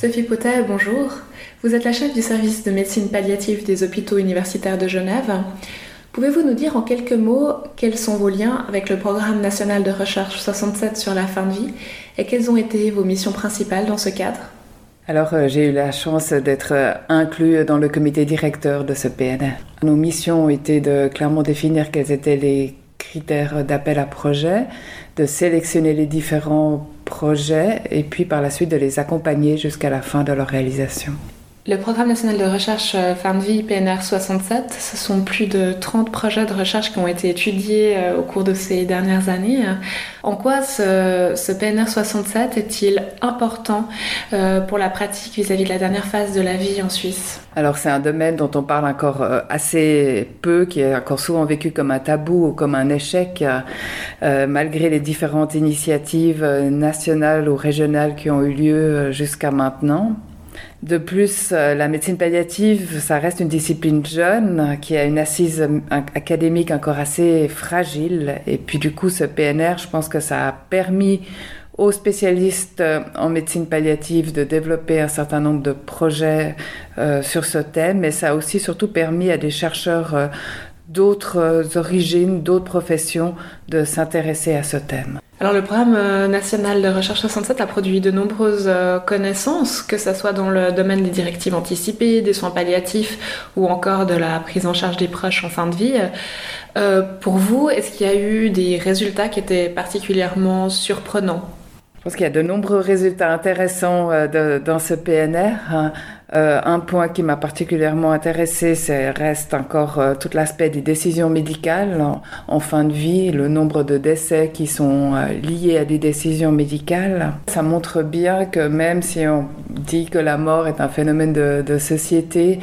Sophie Potet, bonjour. Vous êtes la chef du service de médecine palliative des hôpitaux universitaires de Genève. Pouvez-vous nous dire en quelques mots quels sont vos liens avec le programme national de recherche 67 sur la fin de vie et quelles ont été vos missions principales dans ce cadre? Alors, euh, j'ai eu la chance d'être euh, inclus dans le comité directeur de ce PNR. Nos missions été de clairement définir quels étaient les critères d'appel à projet, de sélectionner les différents projets et puis par la suite de les accompagner jusqu'à la fin de leur réalisation. Le programme national de recherche euh, fin de vie PNR 67, ce sont plus de 30 projets de recherche qui ont été étudiés euh, au cours de ces dernières années. En quoi ce, PNR 67 est-il important euh, pour la pratique vis-à-vis de la dernière phase de la vie en Suisse? Alors c'est un domaine dont on parle encore assez peu, qui est encore souvent vécu comme un tabou ou comme un échec, malgré les différentes initiatives nationales ou régionales qui ont eu lieu jusqu'à maintenant. De plus, euh, la médecine palliative, ça reste une discipline jeune qui a une assise euh, académique encore assez fragile. Et puis du coup, ce PNR, je pense que ça a permis aux spécialistes euh, en médecine palliative de développer un certain nombre de projets sur ce thème, mais ça a aussi surtout permis à des chercheurs d'autres origines, d'autres professions de s'intéresser à ce thème. Alors le programme euh, national de recherche 67 a produit de nombreuses euh, connaissances, que ce soit dans le domaine des directives anticipées, des soins palliatifs ou encore de la prise en charge des proches en fin de vie. Euh, pour vous, est-ce qu'il y a eu des résultats qui étaient particulièrement surprenants? Je pense qu'il y a de nombreux résultats intéressants dans ce PNR. Euh, un point qui m'a particulièrement intéressé, c'est reste encore euh, tout l'aspect des décisions médicales en, fin de vie, le nombre de décès qui sont euh, liés à des décisions médicales. Ça montre bien que même si on dit que la mort est un phénomène de, de société,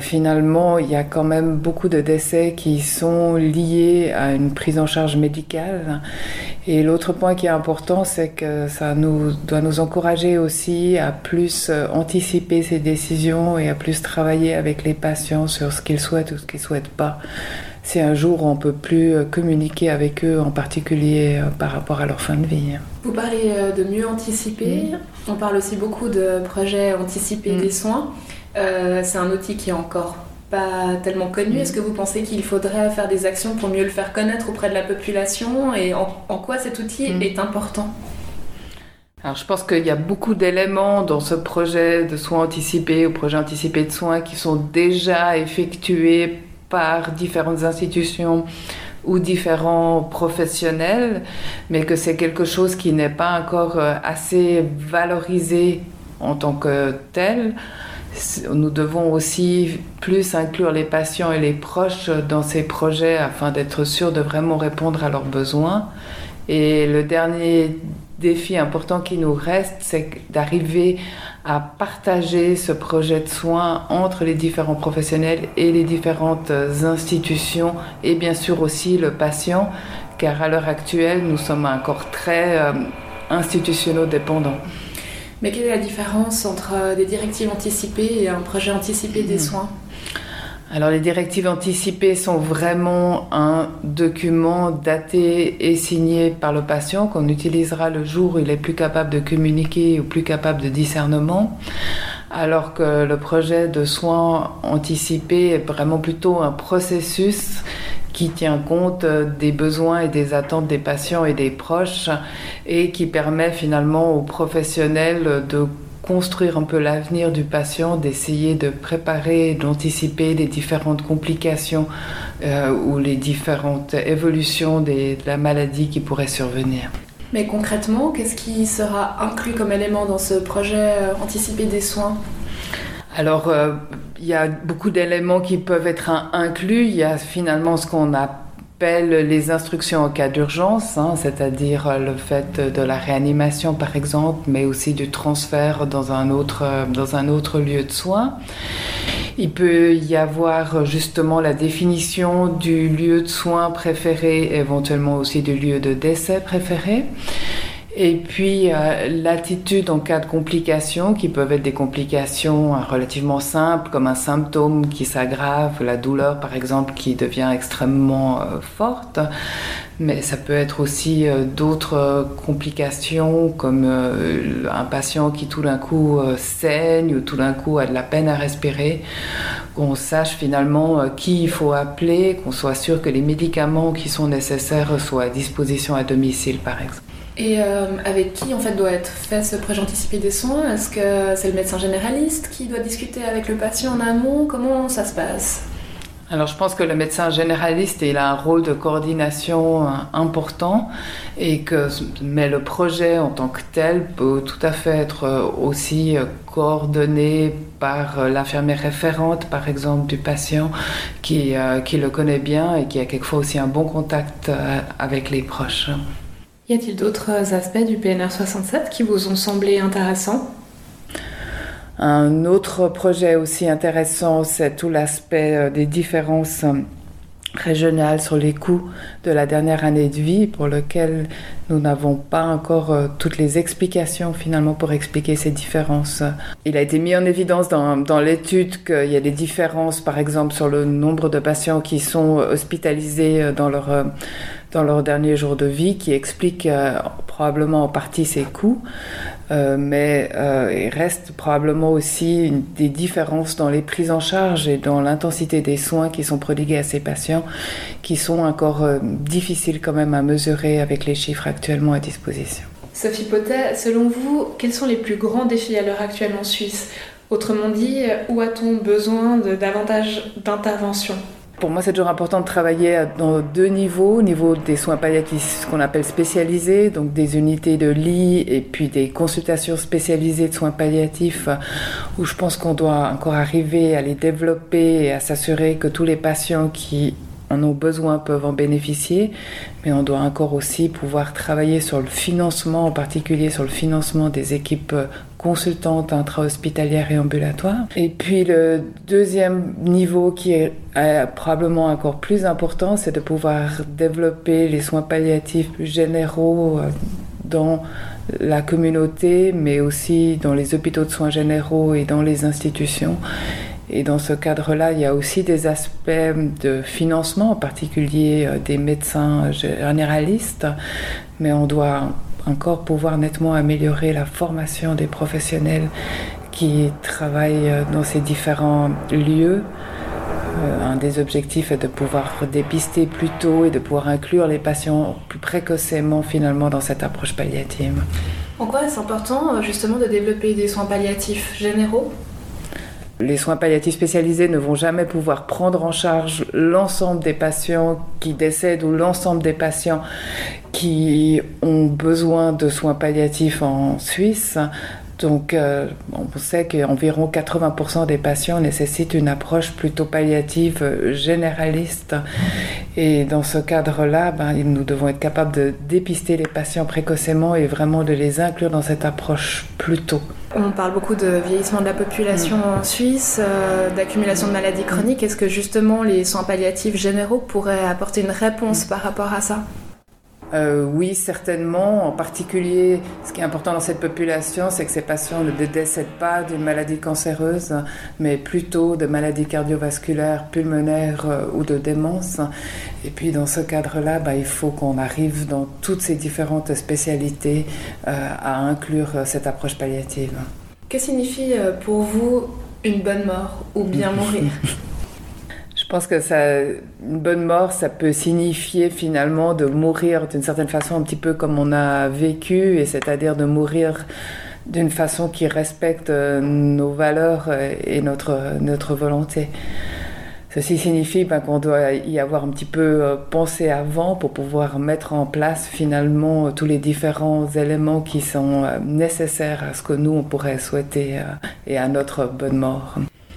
finalement, il y a quand même beaucoup de décès qui sont liés à une prise en charge médicale. Et l'autre point qui est important, c'est que ça nous, doit nous encourager aussi à plus anticiper ces décisions et à plus travailler avec les patients sur ce qu'ils souhaitent ou ce qu'ils souhaitent pas. Si un jour on peut plus euh, communiquer avec eux, en particulier euh, par rapport à leur fin de vie. Vous parlez euh, de mieux anticiper. On parle aussi beaucoup de projets anticipés mm. des soins. C'est un outil qui est encore pas tellement connu. Est-ce que vous pensez qu'il faudrait faire des actions pour mieux le faire connaître auprès de la population et en, quoi cet outil mm. est important? Alors je pense qu'il y a beaucoup d'éléments dans ce projet de soins anticipés ou projet anticipé de soins qui sont déjà effectués par différentes institutions ou différents professionnels, mais que c'est quelque chose qui n'est pas encore euh, assez valorisé en tant que tel. Nous devons aussi plus inclure les patients et les proches dans ces projets afin d'être sûrs de vraiment répondre à leurs besoins. Et le dernier défi important qui nous reste, c'est d'arriver à partager ce projet de soins entre les différents professionnels et les différentes institutions et bien sûr aussi le patient, car à l'heure actuelle, nous sommes encore très euh, institutionnels dépendants. Mais quelle est la différence entre des directives anticipées et un projet anticipé des hmm. soins? Alors les directives anticipées sont vraiment un document daté et signé par le patient qu'on utilisera le jour où il est plus capable de communiquer ou plus capable de discernement. Alors que le projet de soins anticipés est vraiment plutôt un processus qui tient compte des besoins et des attentes des patients et des proches et qui permet finalement aux professionnels de construire un peu l'avenir du patient, d'essayer de préparer, d'anticiper les différentes complications euh, ou les différentes évolutions de la maladie qui pourraient survenir. Mais concrètement, qu'est-ce qui sera inclus comme élément dans ce projet euh, anticipé des soins? Alors, euh, il y a beaucoup d'éléments qui peuvent être inclus. Il y a finalement ce qu'on a les instructions en cas d'urgence, hein, c'est-à-dire le fait de la réanimation par exemple, mais aussi du transfert dans un autre, dans un autre lieu de soins. Il peut y avoir justement la définition du lieu de soins préféré, éventuellement aussi du lieu de décès préféré. Et puis euh, l'attitude en cas de complications, qui peuvent être des complications euh, relativement simples, comme un symptôme qui s'aggrave, la douleur par exemple qui devient extrêmement euh, forte, mais ça peut être aussi d'autres complications comme un patient qui tout d'un coup saigne ou tout d'un coup a de la peine à respirer, qu'on sache finalement qui il faut appeler, qu'on soit sûr que les médicaments qui sont nécessaires soient à disposition à domicile par exemple. Et avec qui en fait doit être fait ce projet anticipé des soins? Est-ce que c'est le médecin généraliste qui doit discuter avec le patient en amont? Comment ça se passe? Alors je pense que le médecin généraliste il a un rôle de coordination euh, important et que mais le projet en tant que tel peut tout à fait être euh, aussi euh, coordonné par l'infirmière référente par exemple du patient qui le connaît bien et qui a quelquefois aussi un bon contact avec les proches. Y a-t-il d'autres aspects du PNR 67 qui vous ont semblé intéressants? Un autre projet aussi intéressant, c'est tout l'aspect euh, des différences euh, régionales sur les coûts de la dernière année de vie pour lequel nous n'avons pas encore euh, toutes les explications finalement pour expliquer ces différences. Il a été mis en évidence dans, dans l'étude qu'il y a des différences par exemple sur le nombre de patients qui sont hospitalisés dans leur dans leur dernier jour de vie qui explique euh, probablement en partie ces coûts, euh, mais euh, il reste probablement aussi des différences dans les prises en charge et dans l'intensité des soins qui sont prodigués à ces patients qui sont encore difficiles quand même à mesurer avec les chiffres actuellement à disposition. Sophie Potet, selon vous, quels sont les plus grands défis à l'heure actuelle en Suisse? Autrement dit, où a-t-on besoin de davantage d'intervention pour moi, c'est toujours important de travailler dans deux niveaux. Au niveau des soins palliatifs, ce qu'on appelle spécialisés, donc des unités de lit et puis des consultations spécialisées de soins palliatifs, où je pense qu'on doit encore arriver à les développer et à s'assurer que tous les patients qui en ont besoin peuvent en bénéficier, mais on doit encore aussi pouvoir travailler sur le financement, en particulier sur le financement des équipes consultantes intra-hospitalières et ambulatoires. Et puis le deuxième niveau qui est euh, probablement encore plus important, c'est de pouvoir développer les soins palliatifs plus généraux euh, dans la communauté, mais aussi dans les hôpitaux de soins généraux et dans les institutions. Et dans ce cadre-là, il y a aussi des aspects de financement, en particulier euh, des médecins généralistes, mais on doit encore pouvoir nettement améliorer la formation des professionnels qui travaillent euh, dans ces différents lieux. Euh, un des objectifs est de pouvoir dépister plus tôt et de pouvoir inclure les patients plus précocement finalement dans cette approche palliative. En quoi est-ce important justement de développer des soins palliatifs généraux? Les soins palliatifs spécialisés ne vont jamais pouvoir prendre en charge l'ensemble des patients qui décèdent ou l'ensemble des patients qui ont besoin de soins palliatifs en Suisse. Donc, euh, on sait qu'environ 80% des patients nécessitent une approche plutôt palliative euh, généraliste. Et dans ce cadre-là, ben, nous devons être capables de dépister les patients précocement et vraiment de les inclure dans cette approche plus tôt. On parle beaucoup de vieillissement de la population mm. en Suisse, euh, d'accumulation de maladies chroniques. Est-ce que justement les soins palliatifs généraux pourraient apporter une réponse par rapport à ça? Euh, oui, certainement. En particulier, ce qui est important dans cette population, c'est que ces patients ne décèdent pas d'une maladie cancéreuse, mais plutôt de maladies cardiovasculaires, pulmonaires euh, ou de démence. Et puis, dans ce cadre-là, bah, il faut qu'on arrive dans toutes ces différentes spécialités euh, à inclure cette approche palliative. Que signifie pour vous une bonne mort ou bien mourir? Je pense que ça, une bonne mort, ça peut signifier finalement de mourir d'une certaine façon un petit peu comme on a vécu, et c'est-à-dire de mourir d'une façon qui respecte euh, nos valeurs euh, et notre, notre volonté. Ceci signifie ben, qu'on doit y avoir un petit peu euh, pensé avant pour pouvoir mettre en place finalement tous les différents éléments qui sont nécessaires à ce que nous on pourrait souhaiter et à notre bonne mort.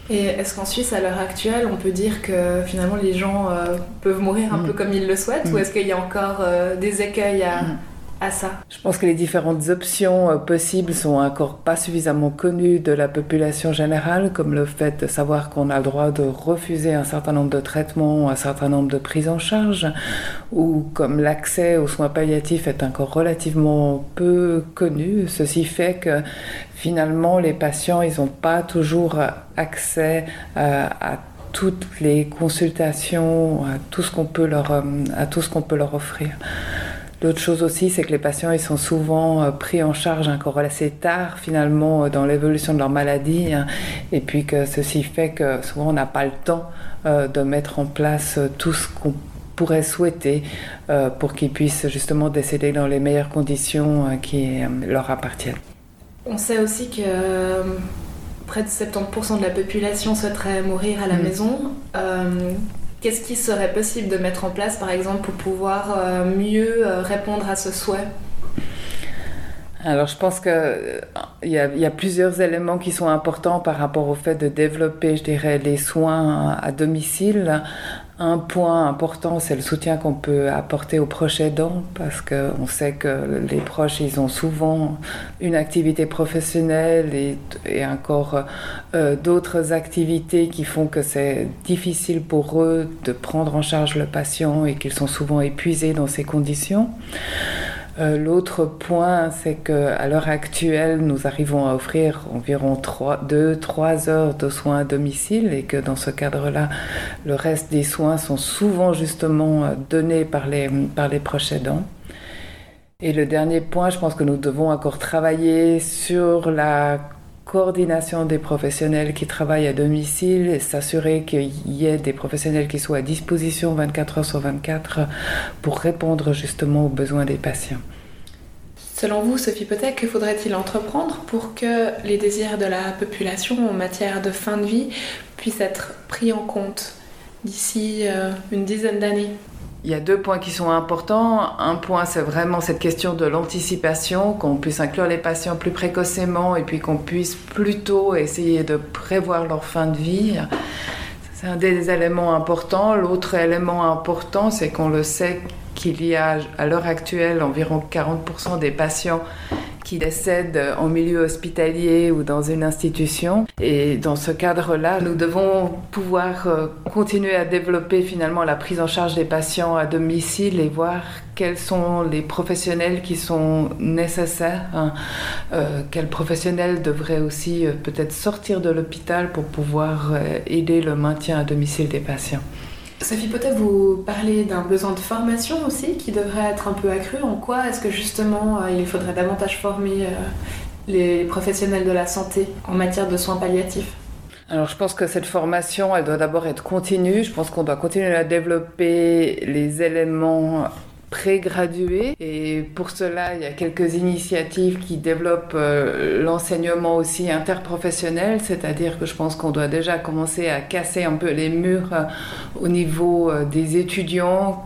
Et est-ce qu'en Suisse, à l'heure actuelle, on peut dire que finalement les gens euh, peuvent mourir un peu mm. comme ils le souhaitent Ou mm. est-ce qu'il y a encore euh, des écueils à, mm Je pense que les différentes options euh, possibles sont encore pas suffisamment connues de la population générale, comme le fait de savoir qu'on a le droit de refuser un certain nombre de traitements, un certain nombre de prises en charge, ou comme l'accès aux soins palliatifs est encore relativement peu connu. Ceci fait que finalement les patients, ils n'ont pas toujours accès euh, à toutes les consultations, à tout ce qu'on peut leur, à tout ce qu'on peut leur offrir. L'autre chose aussi, c'est que les patients, ils sont souvent pris en charge encore assez tard, finalement, dans l'évolution de leur maladie. Hein, et puis que ceci fait que souvent, on n'a pas le temps de mettre en place tout ce qu'on pourrait souhaiter pour qu'ils puissent justement décéder dans les meilleures conditions qui leur appartiennent. On sait aussi que euh, près de 70% de la population souhaiterait mourir à la mm. maison. Euh, qu'est-ce qui serait possible de mettre en place, par exemple, pour pouvoir euh, mieux répondre à ce souhait? Alors je pense qu'il y, y, a plusieurs éléments qui sont importants par rapport au fait de développer, je dirais, les soins à domicile. Un point important, c'est le soutien qu'on peut apporter aux proches aidants, parce qu'on sait que les proches, ils ont souvent une activité professionnelle et, encore euh, d'autres activités qui font que c'est difficile pour eux de prendre en charge le patient et qu'ils sont souvent épuisés dans ces conditions. Euh, l'autre point, c'est qu'à l'heure actuelle, nous arrivons à offrir environ 2-3 heures de soins à domicile et que dans ce cadre-là, le reste des soins sont souvent justement euh, donnés par les, par les proches aidants. Et le dernier point, je pense que nous devons encore travailler sur la coordination des professionnels qui travaillent à domicile s'assurer qu'il y ait des professionnels qui soient à disposition 24 heures sur 24 pour répondre justement aux besoins des patients. Selon vous, Sophie Potek, que faudrait-il entreprendre pour que les désirs de la population en matière de fin de vie puissent être pris en compte d'ici euh, une dizaine d'années? Il y a deux points qui sont importants. Un point, c'est vraiment cette question de l'anticipation, qu'on puisse inclure les patients plus précocement et puis qu'on puisse plutôt essayer de prévoir leur fin de vie. C'est un des éléments importants. L'autre élément important, c'est qu'on le sait qu'il y a à l'heure actuelle environ 40% des patients qui décèdent en milieu hospitalier ou dans une institution. Et dans ce cadre-là, nous devons pouvoir euh, continuer à développer finalement la prise en charge des patients à domicile et voir quels sont les professionnels qui sont nécessaires, hein. euh, quels professionnels devraient aussi euh, peut-être sortir de l'hôpital pour pouvoir aider le maintien à domicile des patients. Sophie, peut-être vous parlez d'un besoin de formation aussi qui devrait être un peu accru. En quoi est-ce que justement euh, il faudrait davantage former euh, les professionnels de la santé en matière de soins palliatifs? Alors je pense que cette formation, elle doit d'abord être continue. Je pense qu'on doit continuer à développer les éléments pré-gradués. Et pour cela, il y a quelques initiatives qui développent euh, l'enseignement aussi interprofessionnel, c'est-à-dire que je pense qu'on doit déjà commencer à casser un peu les murs euh, au niveau euh, des étudiants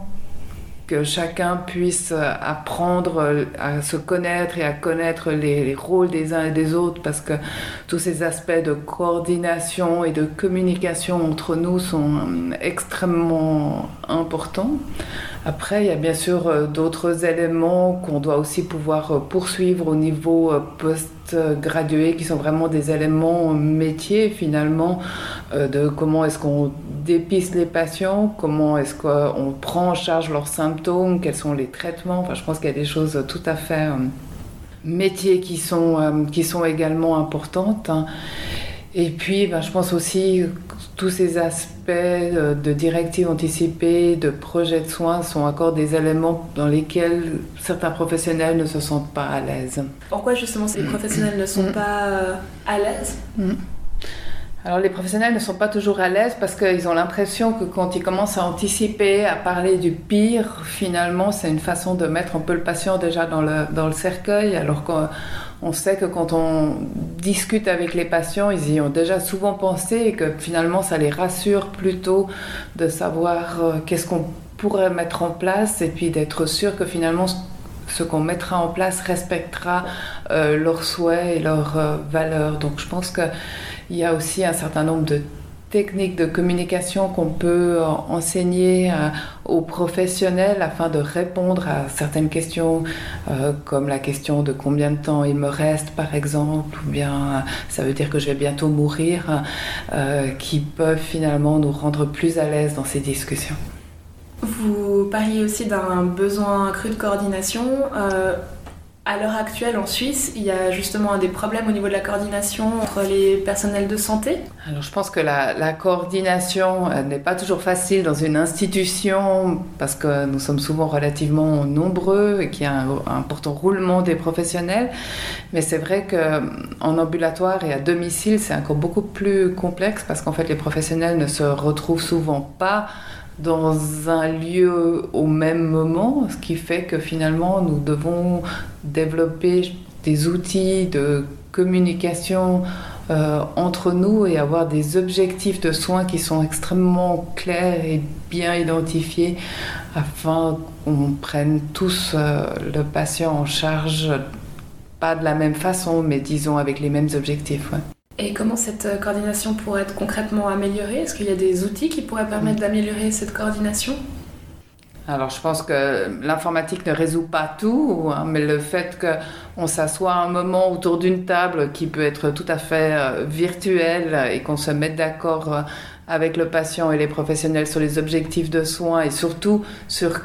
que chacun puisse apprendre à se connaître et à connaître les, rôles des uns et des autres parce que tous ces aspects de coordination et de communication entre nous sont extrêmement importants. Après, il y a bien sûr euh, d'autres éléments qu'on doit aussi pouvoir euh, poursuivre au niveau euh, post-gradué, qui sont vraiment des éléments métiers finalement, de comment est-ce qu'on dépiste les patients, comment est-ce qu'on prend en charge leurs symptômes, quels sont les traitements. Enfin, je pense qu'il y a des choses tout à fait métiers qui sont, qui sont également importantes. Hein. Et puis, ben, je pense aussi tous ces aspects de directives anticipées, de projets de soins sont encore des éléments dans lesquels certains professionnels ne se sentent pas à l'aise. Pourquoi justement ces professionnels ne sont pas euh, à l'aise? Mm. alors les professionnels ne sont pas toujours à l'aise parce qu'ils ont l'impression que quand ils commencent à anticiper, à parler du pire, finalement c'est une façon de mettre un peu le patient déjà dans le, dans le cercueil alors qu'on on sait que quand on discute avec les patients, ils y ont déjà souvent pensé et que finalement ça les rassure plutôt de savoir euh, qu'est-ce qu'on pourrait mettre en place et puis d'être sûr que finalement ce qu'on mettra en place respectera euh, leurs souhaits et leurs euh, valeurs. Donc je pense qu'il y a aussi un certain nombre de techniques de communication qu'on peut enseigner euh, aux professionnels afin de répondre à certaines questions euh, comme la question de combien de temps il me reste par exemple ou bien ça veut dire que je vais bientôt mourir euh, qui peuvent finalement nous rendre plus à l'aise dans ces discussions. Vous parliez aussi d'un besoin accru de coordination. À l'heure actuelle, en Suisse, il y a justement des problèmes au niveau de la coordination entre les personnels de santé. Alors, je pense que la, coordination euh, n'est pas toujours facile dans une institution parce que nous sommes souvent relativement nombreux et qu'il y a un, un, important roulement des professionnels. Mais c'est vrai qu'en ambulatoire et à domicile, c'est encore beaucoup plus complexe parce qu'en fait, les professionnels ne se retrouvent souvent pas dans un lieu au même moment, ce qui fait que finalement nous devons développer des outils de communication euh, entre nous et avoir des objectifs de soins qui sont extrêmement clairs et bien identifiés afin qu'on prenne tous euh, le patient en charge, pas de la même façon, mais disons avec les mêmes objectifs. Et comment cette euh, coordination pourrait être concrètement améliorée? Est-ce qu'il y a des outils qui pourraient permettre mm. d'améliorer cette coordination? Alors je pense que l'informatique ne résout pas tout, hein, mais le fait qu'on s'assoit un moment autour d'une table qui peut être tout à fait euh, virtuelle et qu'on se mette d'accord euh, avec le patient et les professionnels sur les objectifs de soins et surtout sur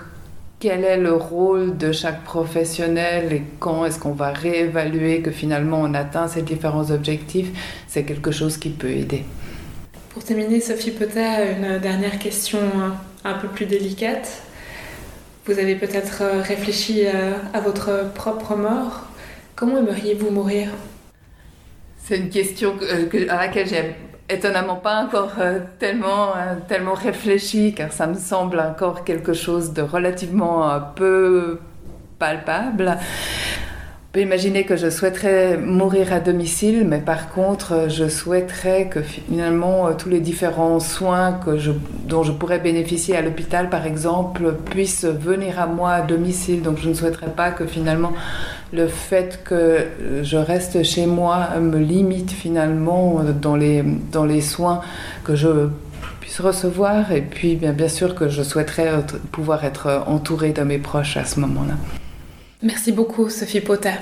quel est le rôle de chaque professionnel et quand est-ce qu'on va réévaluer que finalement on atteint ces différents objectifs, c'est quelque chose qui peut aider. Pour terminer, Sophie Potet, une dernière question un peu plus délicate. Vous avez peut-être réfléchi à votre propre mort. Comment aimeriez-vous mourir? C'est une question à laquelle j'ai étonnamment pas encore euh, tellement, euh, tellement réfléchi, car ça me semble encore quelque chose de relativement euh, peu palpable. On peut imaginer que je souhaiterais mourir à domicile, mais par contre, je souhaiterais que finalement tous les différents soins dont je pourrais bénéficier à l'hôpital, par exemple, puissent venir à moi à domicile. Donc je ne souhaiterais pas que finalement le fait que je reste chez moi me limite finalement dans les, dans les soins que je puisse recevoir et puis bien, bien sûr que je souhaiterais pouvoir être entourée de mes proches à ce moment-là. Merci beaucoup Sophie Potter.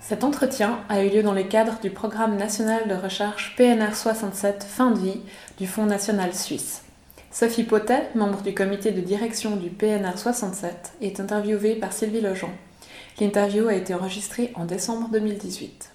Cet entretien a eu lieu dans le cadre du programme national de recherche PNR 67 fin de vie du Fonds national suisse. Sophie Potet, membre du comité de direction du PNR 67, est interviewée par Sylvie Lejean. L'interview a été enregistrée en décembre 2018.